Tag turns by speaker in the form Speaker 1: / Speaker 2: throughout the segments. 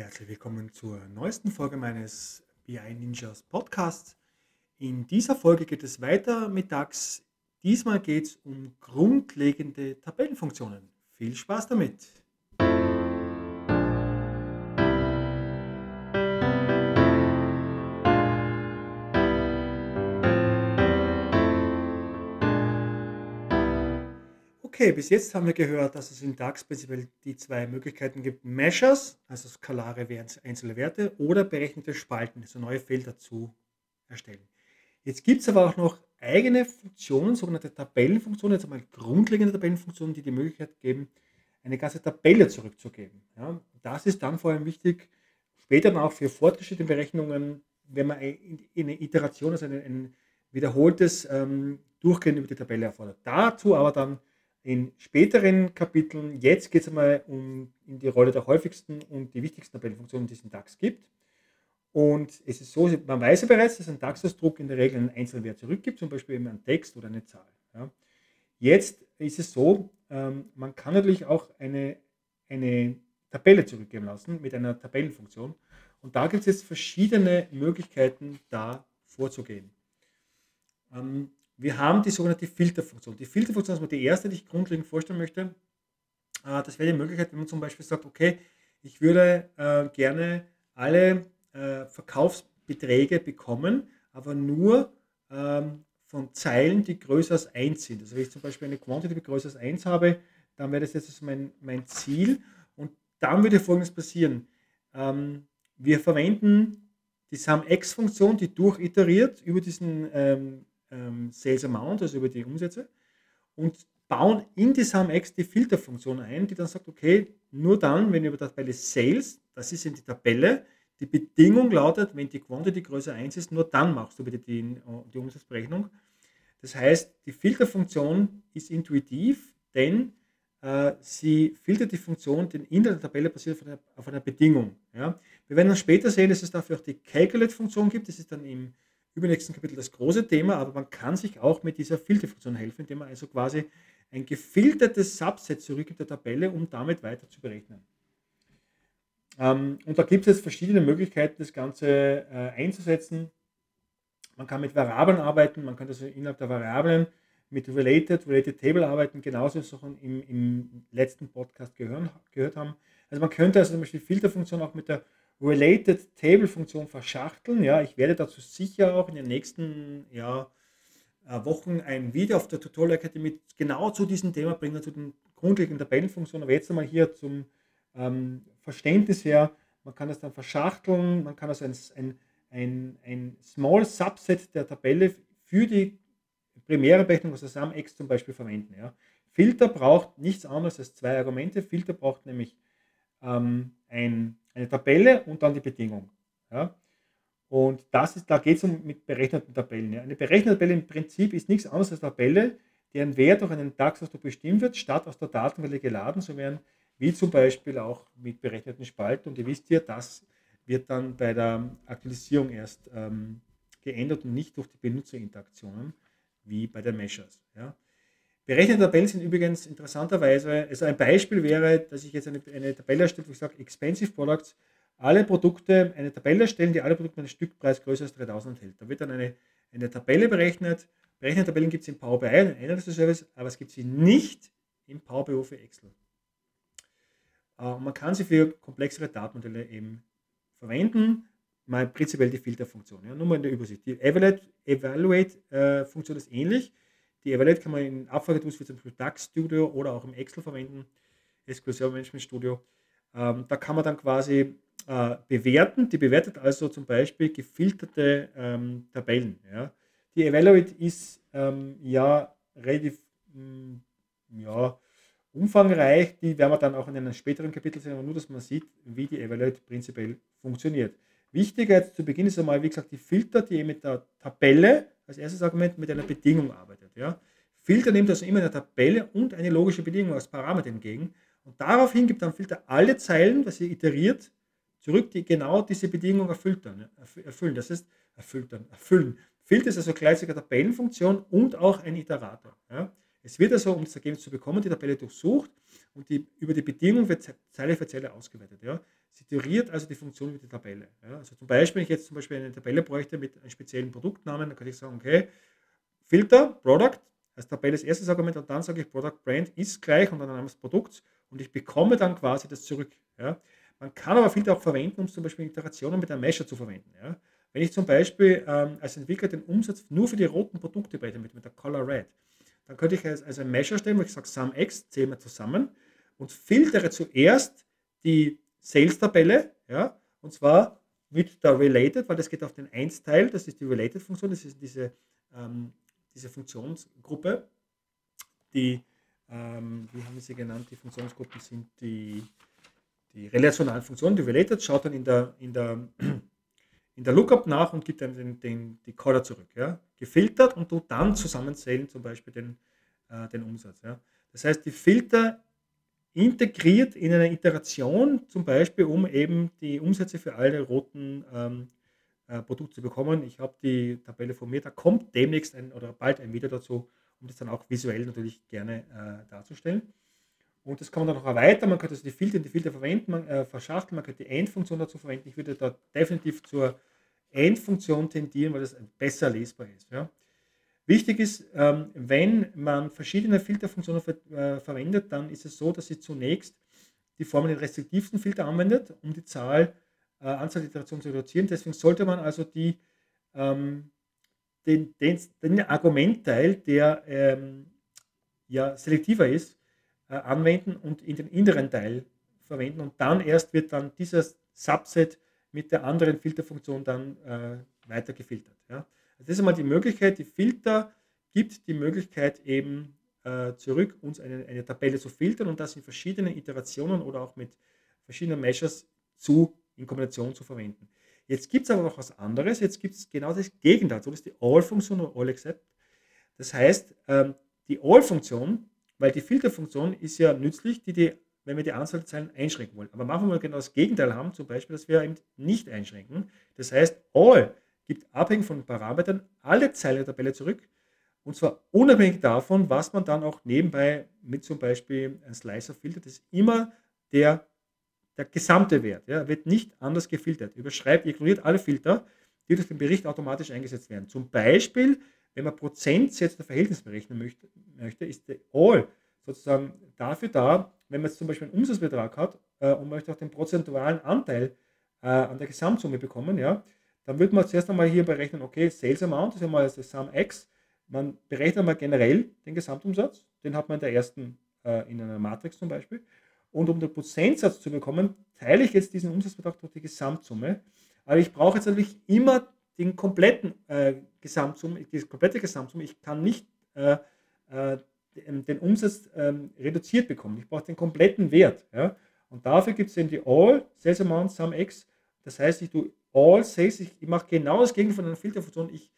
Speaker 1: Herzlich willkommen zur neuesten Folge meines BI Ninjas Podcasts. In dieser Folge geht es weiter mit DAX. Diesmal geht es um grundlegende Tabellenfunktionen. Viel Spaß damit! Okay, bis jetzt haben wir gehört, dass es in DAX prinzipiell die zwei Möglichkeiten gibt: Measures, also skalare einzelne Werte, oder berechnete Spalten, also neue Felder zu erstellen. Jetzt gibt es aber auch noch eigene Funktionen, sogenannte Tabellenfunktionen, jetzt einmal grundlegende Tabellenfunktionen, die die Möglichkeit geben, eine ganze Tabelle zurückzugeben. Ja, das ist dann vor allem wichtig, später dann auch für fortgeschrittene Berechnungen, wenn man eine Iteration, also ein, ein wiederholtes ähm, Durchgehen über die Tabelle erfordert. Dazu aber dann in späteren Kapiteln. Jetzt geht es einmal um in die Rolle der häufigsten und die wichtigsten Tabellenfunktionen, die es in DAX gibt. Und es ist so, man weiß ja bereits, dass ein DAX-Ausdruck in der Regel einen einzelnen Wert zurückgibt, zum Beispiel eben einen Text oder eine Zahl. Ja. Jetzt ist es so, ähm, man kann natürlich auch eine, eine Tabelle zurückgeben lassen mit einer Tabellenfunktion. Und da gibt es jetzt verschiedene Möglichkeiten, da vorzugehen. Ähm, wir haben die sogenannte Filterfunktion. Die Filterfunktion ist mal die erste, die ich grundlegend vorstellen möchte. Äh, das wäre die Möglichkeit, wenn man zum Beispiel sagt, okay, ich würde äh, gerne alle äh, Verkaufsbeträge bekommen, aber nur ähm, von Zeilen, die größer als 1 sind. Also wenn ich zum Beispiel eine Quantity, größer als 1 habe, dann wäre das jetzt also mein, mein Ziel. Und dann würde folgendes passieren. Ähm, wir verwenden die SumX-Funktion, die durchiteriert über diesen ähm, Sales Amount, also über die Umsätze, und bauen in die SumX die Filterfunktion ein, die dann sagt, okay, nur dann, wenn über die Tabelle Sales, das ist in die Tabelle, die Bedingung lautet, wenn die Quantity größer 1 ist, nur dann machst du bitte die, die Umsatzberechnung. Das heißt, die Filterfunktion ist intuitiv, denn äh, sie filtert die Funktion, den Inhalt der Tabelle basiert auf einer, auf einer Bedingung. Ja. Wir werden dann später sehen, dass es dafür auch die Calculate-Funktion gibt. Das ist dann im übernächsten Kapitel das große Thema, aber man kann sich auch mit dieser Filterfunktion helfen, indem man also quasi ein gefiltertes Subset zurückgibt der Tabelle, um damit weiter zu berechnen. Ähm, und da gibt es jetzt verschiedene Möglichkeiten, das Ganze äh, einzusetzen. Man kann mit Variablen arbeiten, man kann also innerhalb der Variablen mit Related, Related Table arbeiten, genauso Sachen im, im letzten Podcast gehören, gehört haben. Also man könnte also zum Beispiel die Filterfunktion auch mit der Related Table Funktion verschachteln. Ja, ich werde dazu sicher auch in den nächsten ja, äh, Wochen ein Video auf der Tutorial Academy genau zu diesem Thema bringen, zu den grundlegenden Tabellenfunktionen. Aber jetzt einmal hier zum ähm, Verständnis her, man kann das dann verschachteln, man kann also ein, ein, ein, ein Small Subset der Tabelle für die primäre Berechnung, also SumX zum Beispiel, verwenden. Ja. Filter braucht nichts anderes als zwei Argumente. Filter braucht nämlich ähm, ein eine Tabelle und dann die Bedingung. Ja? Und das ist, da geht es um mit berechneten Tabellen. Ja? Eine berechnete Tabelle im Prinzip ist nichts anderes als eine Tabelle, deren Wert durch einen DAX-Ausdruck bestimmt wird, statt aus der Datenquelle geladen zu werden, wie zum Beispiel auch mit berechneten Spalten. Und ihr wisst ja, das wird dann bei der Aktualisierung erst ähm, geändert und nicht durch die Benutzerinteraktionen wie bei den Measures. Ja. Berechnete Tabellen sind übrigens interessanterweise, also ein Beispiel wäre, dass ich jetzt eine, eine Tabelle erstelle, wo ich sage, Expensive Products, alle Produkte, eine Tabelle erstellen, die alle Produkte einen Stückpreis größer als 3000 enthält. Da wird dann eine, eine Tabelle berechnet. Berechnete Tabellen gibt es im Power BI, ein Analysis Service, aber es gibt sie nicht im Power BI für Excel. Äh, und man kann sie für komplexere Datenmodelle eben verwenden. Mal prinzipiell die Filterfunktion. Ja, nur mal in der Übersicht. Die Evaluate-Funktion äh, ist ähnlich. Die Evaluate kann man in Abfragetools wie zum Beispiel DAX Studio oder auch im Excel verwenden, SQL Server Management Studio. Ähm, da kann man dann quasi äh, bewerten. Die bewertet also zum Beispiel gefilterte ähm, Tabellen. Ja. Die Evaluate ist ähm, ja relativ mh, mm, ja, umfangreich. Die werden wir dann auch in einem späteren Kapitel sehen, aber nur, dass man sieht, wie die Evaluate prinzipiell funktioniert. Wichtiger jetzt zu Beginn ist einmal, wie gesagt, die Filter, die mit der Tabelle als erstes Argument mit einer Bedingung arbeitet. Ja. Filter nimmt also immer eine Tabelle und eine logische Bedingung als Parameter entgegen und daraufhin gibt dann Filter alle Zeilen, was ihr iteriert, zurück, die genau diese Bedingung erfüllt dann, erfüllen. Das heißt, erfüllt dann, erfüllen. Filter ist also gleichzeitig eine Tabellenfunktion und auch ein Iterator. Ja. Es wird also, um das Ergebnis zu bekommen, die Tabelle durchsucht und die, über die Bedingungen wird Zeile für Zeile ausgewertet. Ja. Sie iteriert also die Funktion über die Tabelle. Ja. Also zum Beispiel, wenn ich jetzt zum Beispiel eine Tabelle bräuchte mit einem speziellen Produktnamen, dann könnte ich sagen, okay, Filter, Product, als Tabelle das erste Argument und dann sage ich Product Brand ist gleich und dann Name des Produkts und ich bekomme dann quasi das zurück. Ja. Man kann aber Filter auch verwenden, um zum Beispiel Iterationen mit einem Mesher zu verwenden. Ja. Wenn ich zum Beispiel ähm, als Entwickler den Umsatz nur für die roten Produkte berechne, mit, mit der Color Red, dann könnte ich als, ein Measure stellen, wo ich sage, SumX, zählen wir zusammen und filtere zuerst die Sales-Tabelle, ja, und zwar mit der Related, weil das geht auf den 1-Teil, das ist die Related-Funktion, das ist diese, ähm, diese Funktionsgruppe, die, ähm, wie haben wir sie genannt, die Funktionsgruppen sind die, die relationalen Funktionen, die Related, schaut dann in der, in der in der Lookup nach und gibt dann den, den, die Caller zurück. Ja? Gefiltert und du dann zusammenzählen, zum Beispiel den, äh, den Umsatz. Ja? Das heißt, die Filter integriert in eine Iteration, zum Beispiel, um eben die Umsätze für alle roten ähm, äh, Produkte zu bekommen. Ich habe die Tabelle von mir, da kommt demnächst ein oder bald ein Video dazu, um das dann auch visuell natürlich gerne äh, darzustellen. Und das kann man dann noch erweitern. Man könnte also die Filter in die Filter verwenden, man, äh, verschachteln, man könnte die Endfunktion dazu verwenden. Ich würde da definitiv zur Endfunktion tendieren, weil das besser lesbar ist. Ja. Wichtig ist, ähm, wenn man verschiedene Filterfunktionen äh, verwendet, dann ist es so, dass sie zunächst die Formel den restriktivsten Filter anwendet, um die Zahl, äh, Anzahl Iterationen zu reduzieren. Deswegen sollte man also die, ähm, den, den, den, Argumentteil, der ähm, ja, selektiver ist, äh, anwenden und in den inneren Teil verwenden und dann erst wird dann dieses Subset mit der anderen Filterfunktion dann äh, weiter gefiltert. Ja. Also das ist einmal die Möglichkeit, die Filter gibt die Möglichkeit eben äh, zurück, uns eine, eine Tabelle zu filtern und das in verschiedenen Iterationen oder auch mit verschiedenen Measures zu, in Kombination zu verwenden. Jetzt gibt es aber noch was anderes, jetzt gibt es genau das Gegenteil, so ist die All-Funktion oder All-Except. Das heißt, ähm, die All-Funktion, weil die Filterfunktion ist ja nützlich, die die wenn wir die Anzahl der Zeilen einschränken wollen. Aber machen wir genau das Gegenteil haben, zum Beispiel, dass wir eben nicht einschränken. Das heißt, all gibt abhängig von Parametern alle Zeilen der Tabelle zurück. Und zwar unabhängig davon, was man dann auch nebenbei mit zum Beispiel einem Slicer filtert, ist immer der, der gesamte Wert. Ja, wird nicht anders gefiltert. Überschreibt, ignoriert alle Filter, die durch den Bericht automatisch eingesetzt werden. Zum Beispiel, wenn man Prozentsätze der Verhältnis berechnen möchte, möchte ist der All sozusagen dafür da, wenn man jetzt zum Beispiel einen Umsatzbetrag hat äh, und möchte auch den prozentualen Anteil äh, an der Gesamtsumme bekommen, ja, dann würde man zuerst einmal hier berechnen, okay, Sales Amount ist ja mal das Sum X. Man berechnet einmal generell den Gesamtumsatz, den hat man in der ersten, äh, in einer Matrix zum Beispiel. Und um den Prozentsatz zu bekommen, teile ich jetzt diesen Umsatzbetrag durch die Gesamtsumme. Aber ich brauche jetzt natürlich immer den kompletten äh, Gesamtsumme, die komplette Gesamtsumme. Ich kann nicht äh, äh, den Umsatz ähm, reduziert bekommen. Ich brauche den kompletten Wert. Ja? Und dafür gibt es eben die All Sales Amount Sum X. Das heißt, ich tue All Sales, ich, ich mache genau das Gegenteil von einer Filterfunktion. Ich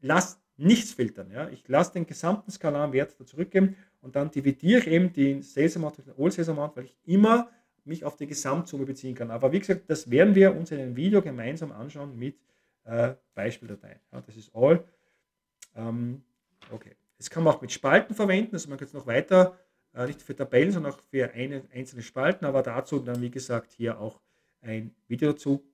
Speaker 1: lasse nichts filtern. Ja? Ich lasse den gesamten skalaren Wert da zurückgeben und dann dividiere ich eben den Sales Amount durch den All Sales Amount, weil ich immer mich auf die Gesamtsumme beziehen kann. Aber wie gesagt, das werden wir uns in einem Video gemeinsam anschauen mit äh, Beispieldateien. Ja, das ist All. Ähm, okay. Das kann man auch mit Spalten verwenden, also man kann es noch weiter, äh, nicht für Tabellen, sondern auch für eine, einzelne Spalten, aber dazu dann, wie gesagt, hier auch ein Video dazu.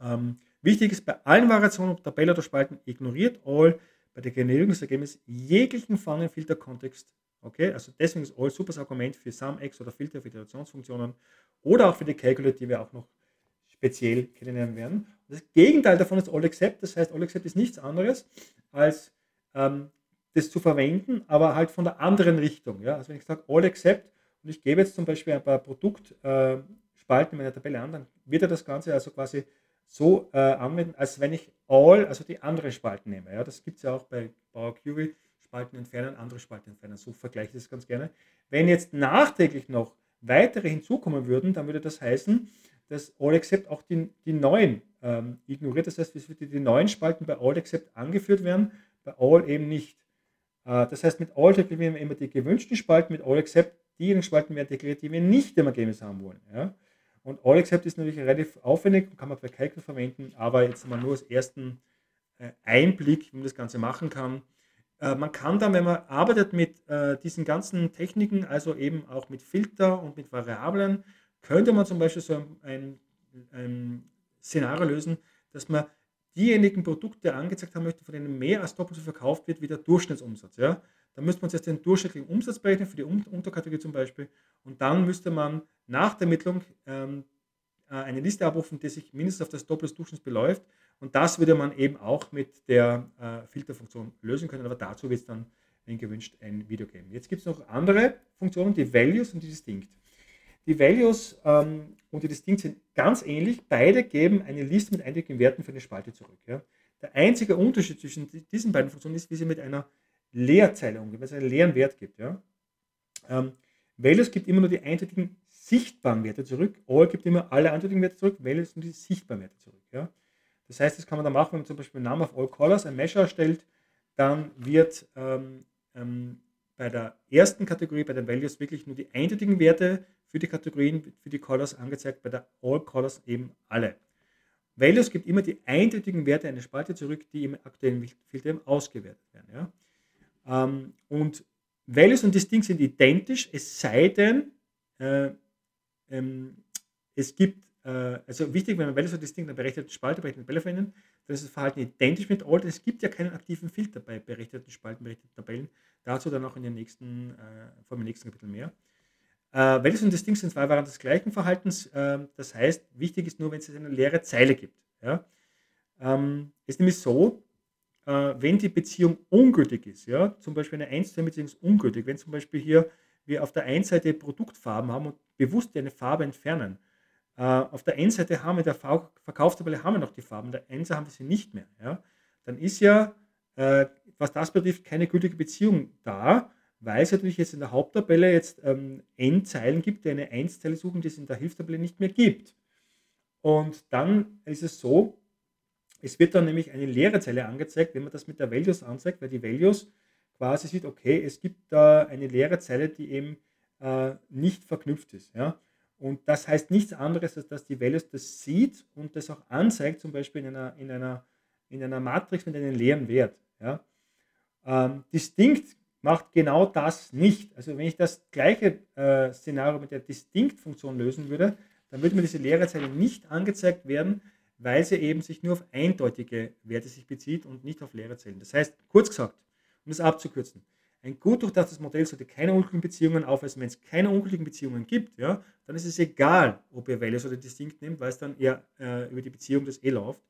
Speaker 1: Ähm, wichtig ist bei allen Variationen, ob Tabelle oder Spalten, ignoriert all bei der Generierung des Ergebnisses jeglichen Fangen-Filter-Kontext. Okay, also deswegen ist all super Argument für SumX oder Filter für Iterationsfunktionen oder auch für die Calculate, die wir auch noch speziell kennenlernen werden. Das Gegenteil davon ist All Accept. Das heißt, All Accept ist nichts anderes als ähm, das zu verwenden, aber halt von der anderen Richtung. Ja? Also wenn ich sage All Accept und ich gebe jetzt zum Beispiel ein paar Produktspalten in meiner Tabelle an, dann wird er das Ganze also quasi so äh, anwenden, als wenn ich All, also die anderen Spalten nehme. Ja? Das gibt es ja auch bei Power Query, Spalten entfernen, andere Spalten entfernen. So vergleiche ich das ganz gerne. Wenn jetzt nachträglich noch weitere hinzukommen würden, dann würde das heißen, dass All Accept auch die, die neuen ähm, ignoriert. Das heißt, es würde die neuen Spalten bei All Accept angeführt werden, bei All eben nicht. Äh, das heißt, mit All deklarieren wir immer die gewünschten Spalten, mit All Except diejenigen Spalten werden deklariert, die wir nicht im Ergebnis haben wollen. Ja? Und All Except ist natürlich relativ aufwendig, kann man bei Calculus verwenden, aber jetzt mal nur als ersten äh, Einblick, wie man das Ganze machen kann. äh, man kann dann, wenn man arbeitet mit diesen ganzen Techniken, also eben auch mit Filter und mit Variablen, könnte man zum Beispiel so ein, ein Szenario lösen, dass man diejenigen Produkte angezeigt haben möchte, von denen mehr als doppelt so verkauft wird wie der Durchschnittsumsatz. Ja? Dann müsste man zuerst den durchschnittlichen Umsatz berechnen, für die Unterkategorie zum Beispiel, und dann müsste man nach der Ermittlung ähm, äh, eine Liste abrufen, die sich mindestens auf das Doppel des Durchschnitts beläuft. Und das würde man eben auch mit der äh, Filterfunktion lösen können, aber dazu wird es dann, wenn gewünscht, ein Video geben. Jetzt gibt es noch andere Funktionen, die Values und die Distinct. Die Values ähm, und die Distinct sind ganz ähnlich. Beide geben eine Liste mit einigen Werten für eine Spalte zurück. Ja. Der einzige Unterschied zwischen diesen beiden Funktionen ist, wie sie mit einer Leerzeile umgehen, wenn es einen leeren Wert gibt. Ja. Ähm, Values gibt immer nur die eindeutigen sichtbaren Werte zurück. All gibt immer alle eindeutigen Werte zurück. Values nur die sichtbaren Werte zurück. Ja. Das heißt, das kann man dann machen, wenn man zum Beispiel einen Namen auf All Colors, ein Measure erstellt, dann wird ähm, ähm, bei der ersten Kategorie, bei den Values, wirklich nur die eindeutigen Werte für die Kategorien, für die Colors angezeigt, bei der All Colors eben alle. Values gibt immer die eindeutigen Werte einer Spalte zurück, die im aktuellen Filter eben ausgewertet werden. Ja? Ähm, und Values und Distinct sind identisch, es sei denn, äh, ähm, es gibt, äh, also wichtig, wenn man Values und Distinct eine berechnete Spalte, berechnete Tabelle verwenden, dann ist das Verhalten identisch mit All, denn es gibt ja keinen aktiven Filter bei berechneten Spalten, berechneten Tabellen. Dazu dann auch in den nächsten, äh, vor dem nächsten Kapitel mehr. Äh, Values und Distinct sind zwei Varianten des gleichen Verhaltens. Äh, das heißt, wichtig ist nur, wenn es eine leere Zeile gibt. Ja? Ähm, ist nämlich so, äh, wenn die Beziehung ungültig ist, ja, zum Beispiel eine 1 zu 1 Beziehung ist ungültig, wenn zum Beispiel hier wir auf der einen Seite Produktfarben haben und bewusst eine Farbe entfernen, äh, auf der einen Seite haben wir der Verkaufstabelle haben wir noch die Farben, der einen Seite haben wir sie nicht mehr, ja, dann ist ja, äh, was das betrifft, keine gültige Beziehung da, weil es natürlich jetzt in der Haupttabelle jetzt ähm, N-Zeilen gibt, die eine 1-Zeile suchen, die es in der Hilfstabelle nicht mehr gibt. Und dann ist es so, es wird dann nämlich eine leere Zeile angezeigt, wenn man das mit der Values anzeigt, weil die Values quasi sieht, okay, es gibt da eine leere Zeile, die eben äh, nicht verknüpft ist. Ja? Und das heißt nichts anderes, als dass die Values das sieht und das auch anzeigt, zum Beispiel in einer, in einer, in einer Matrix mit einem leeren Wert. Ja? Ähm, distinct macht genau das nicht. Also wenn ich das gleiche äh, Szenario mit der Distinct-Funktion lösen würde, dann würde mir diese leere Zeile nicht angezeigt werden, weil sie eben sich nur auf eindeutige Werte sich bezieht und nicht auf leere Zellen. Das heißt, kurz gesagt, um es abzukürzen, ein gut durchdachtes Modell sollte keine ungültigen Beziehungen aufweisen. Wenn es keine ungültigen Beziehungen gibt, ja, dann ist es egal, ob ihr Values oder Distinct nimmt, weil es dann eher äh, über die Beziehung des E läuft.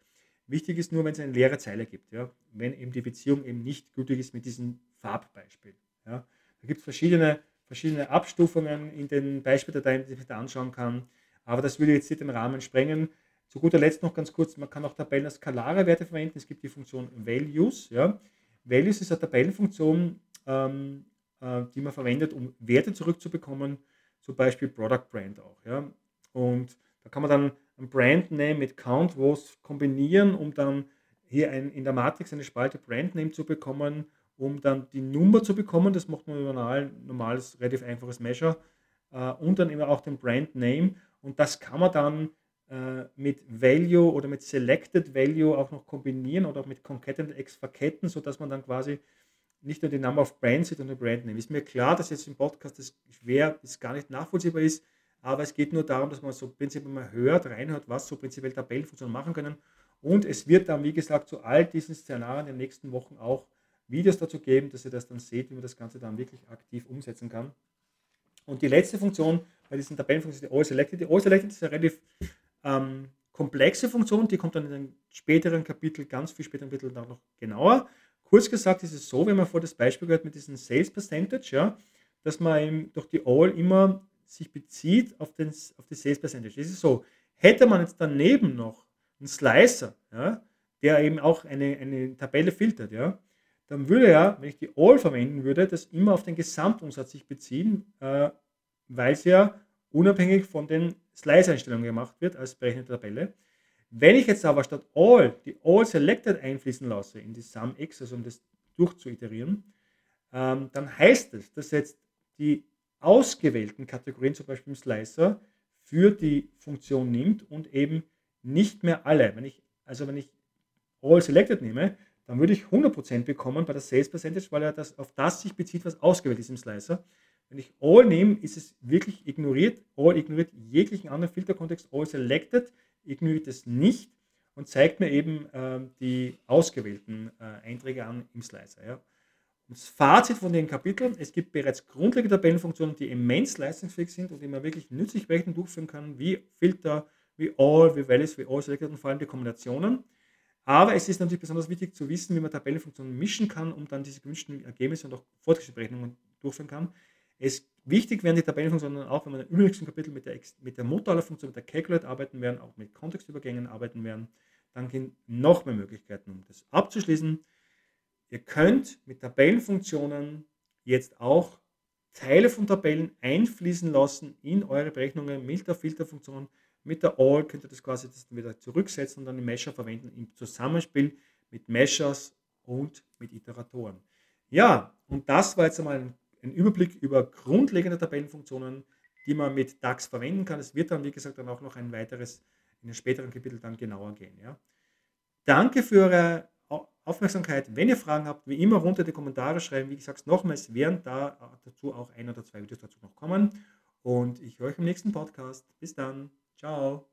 Speaker 1: Wichtig ist nur, wenn es eine leere Zeile gibt, ja, wenn eben die Beziehung eben nicht gültig ist mit diesem Farbbeispiel. Ja. Da gibt es verschiedene, verschiedene Abstufungen in den Beispieldateien, die man da anschauen kann, aber das würde jetzt nicht den Rahmen sprengen. Zu guter Letzt noch ganz kurz, man kann auch Tabellen als skalare Werte verwenden. Es gibt die Funktion Values. Ja. Values ist eine Tabellenfunktion, ähm, äh, die man verwendet, um Werte zurückzubekommen, zum Beispiel Product Brand auch. Ja. Und da kann man dann ein Brand Name mit Count Rows kombinieren, um dann hier ein, in der Matrix eine Spalte Brand Name zu bekommen, um dann die Nummer zu bekommen. Das macht man über ein normales, relativ einfaches Measure. Äh, und dann immer auch den Brand Name. Und das kann man dann äh, mit Value oder mit Selected Value auch noch kombinieren oder auch mit Concatenated X verketten, sodass man dann quasi nicht nur die Number of Brands sieht und den Brand Name. Ist mir klar, dass jetzt im Podcast das schwer, das gar nicht nachvollziehbar ist, aber es geht nur darum, dass man so prinzipiell mal hört, reinhört, was so prinzipiell Tabellenfunktionen machen können. Und es wird dann, wie gesagt, zu all diesen Szenarien in den nächsten Wochen auch Videos dazu geben, dass ihr das dann seht, wie man das Ganze dann wirklich aktiv umsetzen kann. Und die letzte Funktion bei diesen Tabellenfunktionen ist die All-Selected. Die All-Selected ist eine relativ ähm, komplexe Funktion, die kommt dann in einem späteren Kapitel, ganz viel späteren Kapitel noch genauer. Kurz gesagt ist es so, wenn man vor das Beispiel gehört mit diesem Sales Percentage, ja, dass man durch die All immer sich bezieht auf, den, auf die Sales Percentage. Das ist so, hätte man jetzt daneben noch einen Slicer, ja, der eben auch eine, eine Tabelle filtert, ja, dann würde ja, wenn ich die All verwenden würde, das immer auf den Gesamtumsatz sich beziehen, äh, weil es ja unabhängig von den Slice-Einstellungen gemacht wird als berechnete Tabelle. Wenn ich jetzt aber statt All die All Selected einfließen lasse in die Sum X, also um das durchzuiterieren, ähm, dann heißt es, dass jetzt die ausgewählten Kategorien, zum Beispiel im Slicer, für die Funktion nimmt und eben nicht mehr alle. Wenn ich, also wenn ich All Selected nehme, dann würde ich 100% bekommen bei der Sales Percentage, weil er das, auf das sich bezieht, was ausgewählt ist im Slicer. Wenn ich All nehme, ist es wirklich ignoriert. All ignoriert jeglichen anderen Filterkontext. All selected ignoriert es nicht und zeigt mir eben äh, die ausgewählten äh, Einträge an im Slicer. Ja. Das Fazit von den Kapiteln, es gibt bereits grundlegende Tabellenfunktionen, die immens leistungsfähig sind und die man wirklich nützlich Berechnungen durchführen kann, wie Filter, wie All, wie Values, wie All Selected und vor allem die Kombinationen. Aber es ist natürlich besonders wichtig zu wissen, wie man Tabellenfunktionen mischen kann, um dann diese gewünschten Ergebnisse und auch Fortschrittsberechnungen durchführen kann. Es wichtig werden die Tabellenfunktionen auch, wenn wir im nächsten Kapitel mit der, mit der Motorler-Funktion, mit der Calculate arbeiten werden, auch mit Kontextübergängen arbeiten werden. Dann gehen noch mehr Möglichkeiten, um das abzuschließen. Ihr könnt mit Tabellenfunktionen jetzt auch Teile von Tabellen einfließen lassen in eure Berechnungen mit der Filterfunktion. Mit der All könnt ihr das quasi das wieder zurücksetzen und dann im Mesher verwenden im Zusammenspiel mit Meshers und mit Iteratoren. Ja, und das war jetzt einmal ein einen Überblick über grundlegende Tabellenfunktionen, die man mit DAX verwenden kann. Es wird dann, wie gesagt, dann auch noch ein weiteres in den späteren Kapiteln dann genauer gehen. Ja. Danke für eure Aufmerksamkeit. Wenn ihr Fragen habt, wie immer runter in die Kommentare schreiben. Wie gesagt, nochmals werden da dazu auch ein oder zwei Videos dazu noch kommen. Und ich höre euch im nächsten Podcast. Bis dann. Ciao.